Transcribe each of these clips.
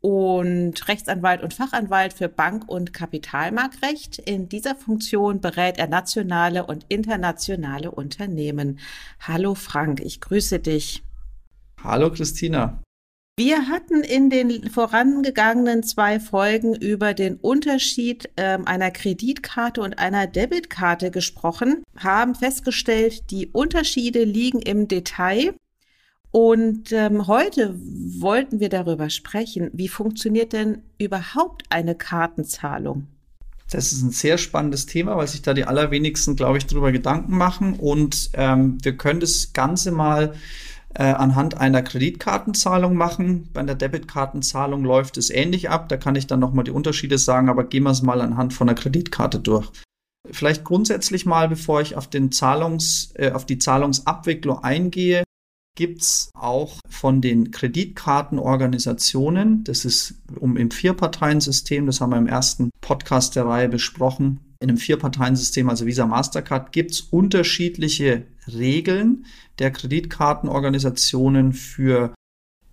und Rechtsanwalt und Fachanwalt für Bank- und Kapitalmarktrecht. In dieser Funktion berät er nationale und internationale Unternehmen. Hallo Frank, ich grüße dich. Hallo Christina. Wir hatten in den vorangegangenen zwei Folgen über den Unterschied äh, einer Kreditkarte und einer Debitkarte gesprochen, haben festgestellt, die Unterschiede liegen im Detail und ähm, heute wollten wir darüber sprechen, wie funktioniert denn überhaupt eine Kartenzahlung? Das ist ein sehr spannendes Thema, weil sich da die allerwenigsten, glaube ich, darüber Gedanken machen. Und ähm, wir können das Ganze mal äh, anhand einer Kreditkartenzahlung machen. Bei einer Debitkartenzahlung läuft es ähnlich ab. Da kann ich dann nochmal die Unterschiede sagen, aber gehen wir es mal anhand von einer Kreditkarte durch. Vielleicht grundsätzlich mal, bevor ich auf, den Zahlungs, äh, auf die Zahlungsabwicklung eingehe, gibt es auch von den Kreditkartenorganisationen, das ist um im Vierparteiensystem, das haben wir im ersten Podcast der Reihe besprochen, in einem Vierparteiensystem, also Visa Mastercard, gibt es unterschiedliche Regeln der Kreditkartenorganisationen für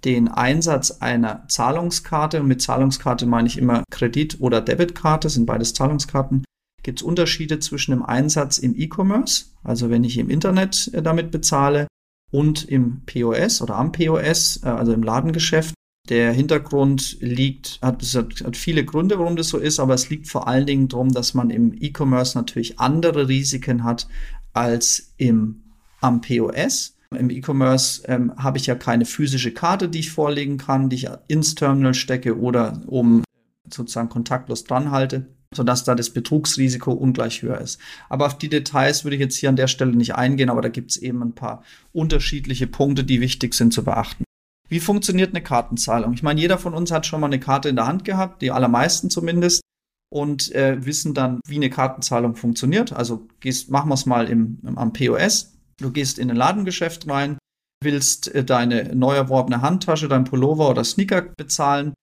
den Einsatz einer Zahlungskarte. Und mit Zahlungskarte meine ich immer Kredit- oder Debitkarte, sind beides Zahlungskarten. Gibt es Unterschiede zwischen dem Einsatz im E-Commerce, also wenn ich im Internet äh, damit bezahle, und im POS oder am POS, äh, also im Ladengeschäft. Der Hintergrund liegt, hat, hat, viele Gründe, warum das so ist, aber es liegt vor allen Dingen darum, dass man im E-Commerce natürlich andere Risiken hat als im, am POS. Im E-Commerce ähm, habe ich ja keine physische Karte, die ich vorlegen kann, die ich ins Terminal stecke oder um sozusagen kontaktlos dran halte sodass da das Betrugsrisiko ungleich höher ist. Aber auf die Details würde ich jetzt hier an der Stelle nicht eingehen, aber da gibt es eben ein paar unterschiedliche Punkte, die wichtig sind zu beachten. Wie funktioniert eine Kartenzahlung? Ich meine, jeder von uns hat schon mal eine Karte in der Hand gehabt, die allermeisten zumindest, und äh, wissen dann, wie eine Kartenzahlung funktioniert. Also gehst, machen wir es mal im, im, am POS. Du gehst in ein Ladengeschäft rein, willst äh, deine neu erworbene Handtasche, dein Pullover oder Sneaker bezahlen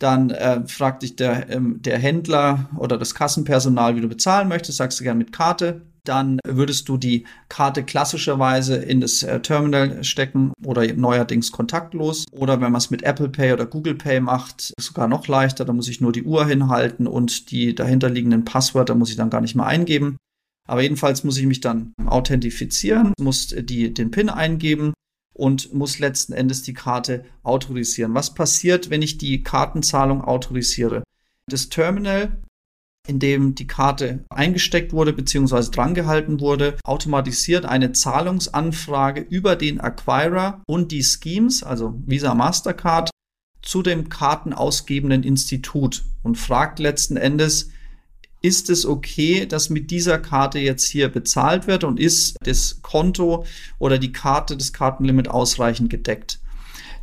dann äh, fragt dich der, ähm, der Händler oder das Kassenpersonal, wie du bezahlen möchtest. Sagst du gern mit Karte. Dann würdest du die Karte klassischerweise in das äh, Terminal stecken oder neuerdings kontaktlos. Oder wenn man es mit Apple Pay oder Google Pay macht, sogar noch leichter. Da muss ich nur die Uhr hinhalten und die dahinterliegenden Passwörter muss ich dann gar nicht mehr eingeben. Aber jedenfalls muss ich mich dann authentifizieren, muss die, den PIN eingeben und muss letzten Endes die Karte autorisieren. Was passiert, wenn ich die Kartenzahlung autorisiere? Das Terminal, in dem die Karte eingesteckt wurde bzw. drangehalten wurde, automatisiert eine Zahlungsanfrage über den Acquirer und die Schemes, also Visa Mastercard, zu dem kartenausgebenden Institut und fragt letzten Endes, ist es okay, dass mit dieser Karte jetzt hier bezahlt wird und ist das Konto oder die Karte, das Kartenlimit ausreichend gedeckt.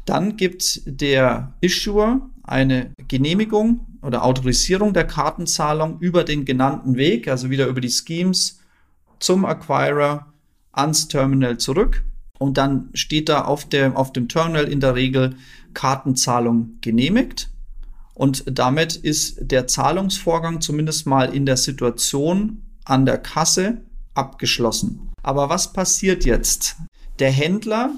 Dann gibt der Issuer eine Genehmigung oder Autorisierung der Kartenzahlung über den genannten Weg, also wieder über die Schemes zum Acquirer ans Terminal zurück. Und dann steht da auf, der, auf dem Terminal in der Regel Kartenzahlung genehmigt. Und damit ist der Zahlungsvorgang zumindest mal in der Situation an der Kasse abgeschlossen. Aber was passiert jetzt? Der Händler,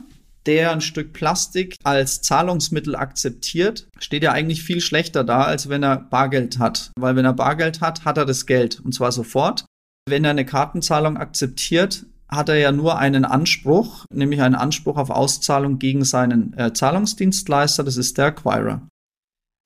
der ein Stück Plastik als Zahlungsmittel akzeptiert, steht ja eigentlich viel schlechter da, als wenn er Bargeld hat. Weil wenn er Bargeld hat, hat er das Geld und zwar sofort. Wenn er eine Kartenzahlung akzeptiert, hat er ja nur einen Anspruch, nämlich einen Anspruch auf Auszahlung gegen seinen äh, Zahlungsdienstleister, das ist der Acquirer.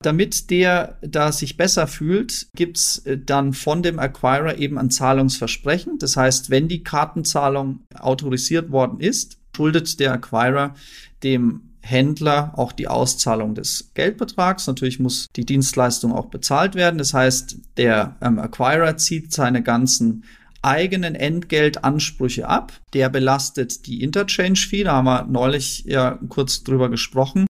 Damit der da sich besser fühlt, gibt's äh, dann von dem Acquirer eben ein Zahlungsversprechen. Das heißt, wenn die Kartenzahlung autorisiert worden ist, schuldet der Acquirer dem Händler auch die Auszahlung des Geldbetrags. Natürlich muss die Dienstleistung auch bezahlt werden. Das heißt, der ähm, Acquirer zieht seine ganzen eigenen Entgeltansprüche ab. Der belastet die Interchange-Fee. Da haben wir neulich ja kurz drüber gesprochen.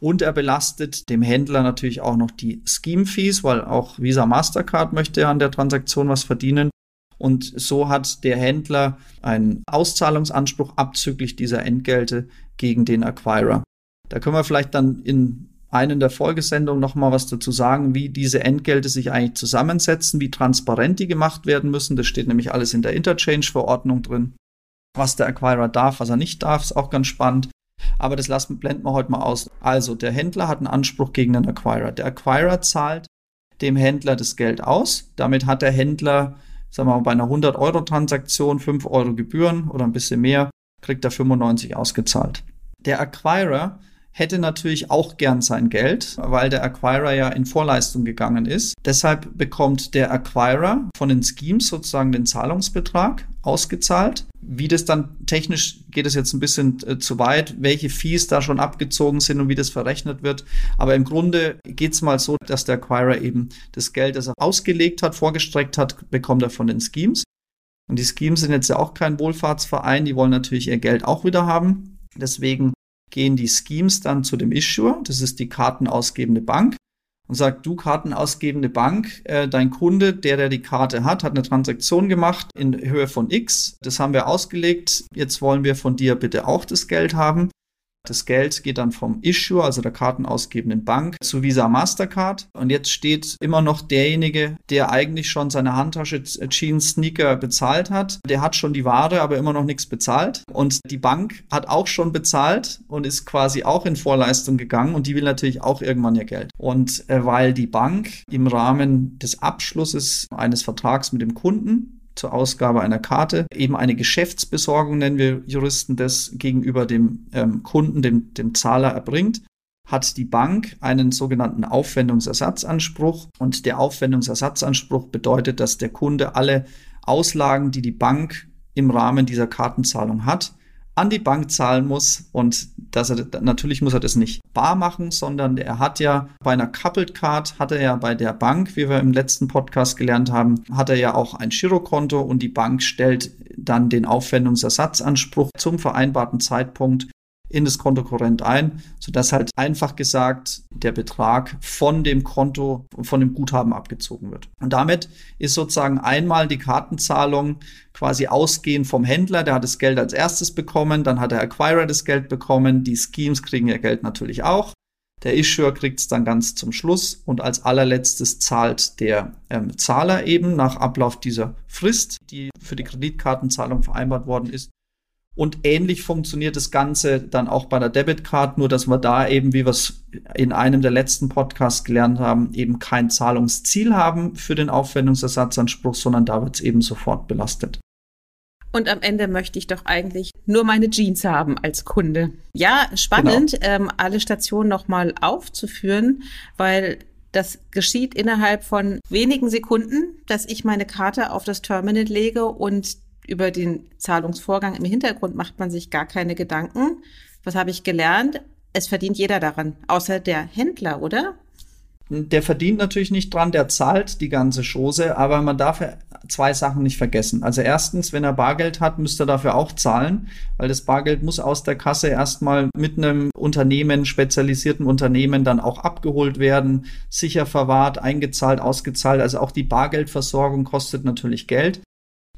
Und er belastet dem Händler natürlich auch noch die Scheme-Fees, weil auch Visa Mastercard möchte an der Transaktion was verdienen. Und so hat der Händler einen Auszahlungsanspruch abzüglich dieser Entgelte gegen den Acquirer. Da können wir vielleicht dann in einen der Folgesendungen nochmal was dazu sagen, wie diese Entgelte sich eigentlich zusammensetzen, wie transparent die gemacht werden müssen. Das steht nämlich alles in der Interchange-Verordnung drin. Was der Acquirer darf, was er nicht darf, ist auch ganz spannend. Aber das lassen, blenden wir heute mal aus. Also, der Händler hat einen Anspruch gegen den Acquirer. Der Acquirer zahlt dem Händler das Geld aus. Damit hat der Händler, sagen wir mal, bei einer 100-Euro-Transaktion 5 Euro Gebühren oder ein bisschen mehr, kriegt er 95 ausgezahlt. Der Acquirer hätte natürlich auch gern sein Geld, weil der Acquirer ja in Vorleistung gegangen ist. Deshalb bekommt der Acquirer von den Schemes sozusagen den Zahlungsbetrag ausgezahlt. Wie das dann technisch geht es jetzt ein bisschen äh, zu weit, welche Fees da schon abgezogen sind und wie das verrechnet wird. Aber im Grunde geht es mal so, dass der Acquirer eben das Geld, das er ausgelegt hat, vorgestreckt hat, bekommt er von den Schemes. Und die Schemes sind jetzt ja auch kein Wohlfahrtsverein, die wollen natürlich ihr Geld auch wieder haben. Deswegen gehen die Schemes dann zu dem Issuer, das ist die kartenausgebende Bank, und sagt, du kartenausgebende Bank, äh, dein Kunde, der, der die Karte hat, hat eine Transaktion gemacht in Höhe von X. Das haben wir ausgelegt. Jetzt wollen wir von dir bitte auch das Geld haben. Das Geld geht dann vom Issuer, also der kartenausgebenden Bank, zu Visa Mastercard. Und jetzt steht immer noch derjenige, der eigentlich schon seine Handtasche Jeans Sneaker bezahlt hat. Der hat schon die Ware, aber immer noch nichts bezahlt. Und die Bank hat auch schon bezahlt und ist quasi auch in Vorleistung gegangen. Und die will natürlich auch irgendwann ihr Geld. Und äh, weil die Bank im Rahmen des Abschlusses eines Vertrags mit dem Kunden zur Ausgabe einer Karte. Eben eine Geschäftsbesorgung nennen wir Juristen das gegenüber dem ähm, Kunden, dem, dem Zahler erbringt hat die Bank einen sogenannten Aufwendungsersatzanspruch und der Aufwendungsersatzanspruch bedeutet, dass der Kunde alle Auslagen, die die Bank im Rahmen dieser Kartenzahlung hat, an die Bank zahlen muss und dass er natürlich muss er das nicht bar machen, sondern er hat ja bei einer Coupled Card hat er ja bei der Bank, wie wir im letzten Podcast gelernt haben, hat er ja auch ein Girokonto und die Bank stellt dann den Aufwendungsersatzanspruch zum vereinbarten Zeitpunkt in das Konto korrent ein, sodass halt einfach gesagt der Betrag von dem Konto, von dem Guthaben abgezogen wird. Und damit ist sozusagen einmal die Kartenzahlung quasi ausgehend vom Händler, der hat das Geld als erstes bekommen, dann hat der Acquirer das Geld bekommen, die Schemes kriegen ihr Geld natürlich auch. Der Issuer kriegt es dann ganz zum Schluss und als allerletztes zahlt der ähm, Zahler eben nach Ablauf dieser Frist, die für die Kreditkartenzahlung vereinbart worden ist, und ähnlich funktioniert das Ganze dann auch bei der Debitcard, nur dass wir da eben, wie wir es in einem der letzten Podcasts gelernt haben, eben kein Zahlungsziel haben für den Aufwendungsersatzanspruch, sondern da wird es eben sofort belastet. Und am Ende möchte ich doch eigentlich nur meine Jeans haben als Kunde. Ja, spannend, genau. ähm, alle Stationen nochmal aufzuführen, weil das geschieht innerhalb von wenigen Sekunden, dass ich meine Karte auf das Terminal lege und über den Zahlungsvorgang im Hintergrund macht man sich gar keine Gedanken. Was habe ich gelernt? Es verdient jeder daran, außer der Händler, oder? Der verdient natürlich nicht dran, der zahlt die ganze Chose, aber man darf zwei Sachen nicht vergessen. Also erstens, wenn er Bargeld hat, müsste er dafür auch zahlen, weil das Bargeld muss aus der Kasse erstmal mit einem Unternehmen, spezialisierten Unternehmen dann auch abgeholt werden, sicher verwahrt, eingezahlt, ausgezahlt. Also auch die Bargeldversorgung kostet natürlich Geld.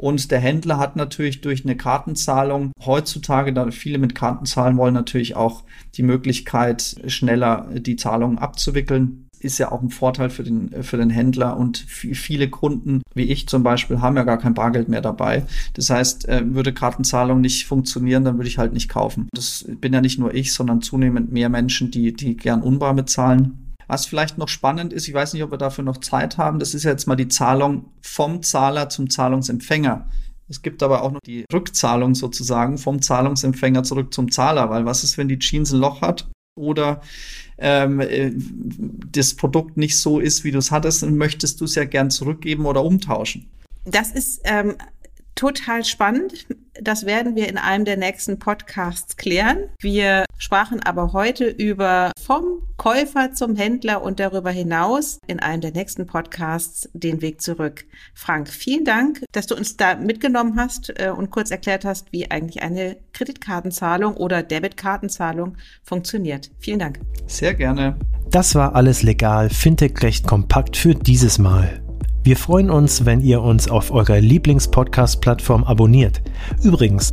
Und der Händler hat natürlich durch eine Kartenzahlung heutzutage, da viele mit Karten zahlen wollen, natürlich auch die Möglichkeit, schneller die Zahlungen abzuwickeln. Ist ja auch ein Vorteil für den, für den Händler und viele Kunden, wie ich zum Beispiel, haben ja gar kein Bargeld mehr dabei. Das heißt, äh, würde Kartenzahlung nicht funktionieren, dann würde ich halt nicht kaufen. Das bin ja nicht nur ich, sondern zunehmend mehr Menschen, die, die gern unbar bezahlen. Was vielleicht noch spannend ist, ich weiß nicht, ob wir dafür noch Zeit haben, das ist jetzt mal die Zahlung vom Zahler zum Zahlungsempfänger. Es gibt aber auch noch die Rückzahlung sozusagen vom Zahlungsempfänger zurück zum Zahler, weil was ist, wenn die Jeans ein Loch hat oder ähm, äh, das Produkt nicht so ist, wie du es hattest, dann möchtest du es ja gern zurückgeben oder umtauschen. Das ist ähm, total spannend. Das werden wir in einem der nächsten Podcasts klären. Wir sprachen aber heute über vom Käufer zum Händler und darüber hinaus in einem der nächsten Podcasts den Weg zurück. Frank, vielen Dank, dass du uns da mitgenommen hast äh, und kurz erklärt hast, wie eigentlich eine Kreditkartenzahlung oder Debitkartenzahlung funktioniert. Vielen Dank. Sehr gerne. Das war alles legal, Fintech-Recht kompakt für dieses Mal. Wir freuen uns, wenn ihr uns auf eurer Lieblings-Podcast-Plattform abonniert. Übrigens,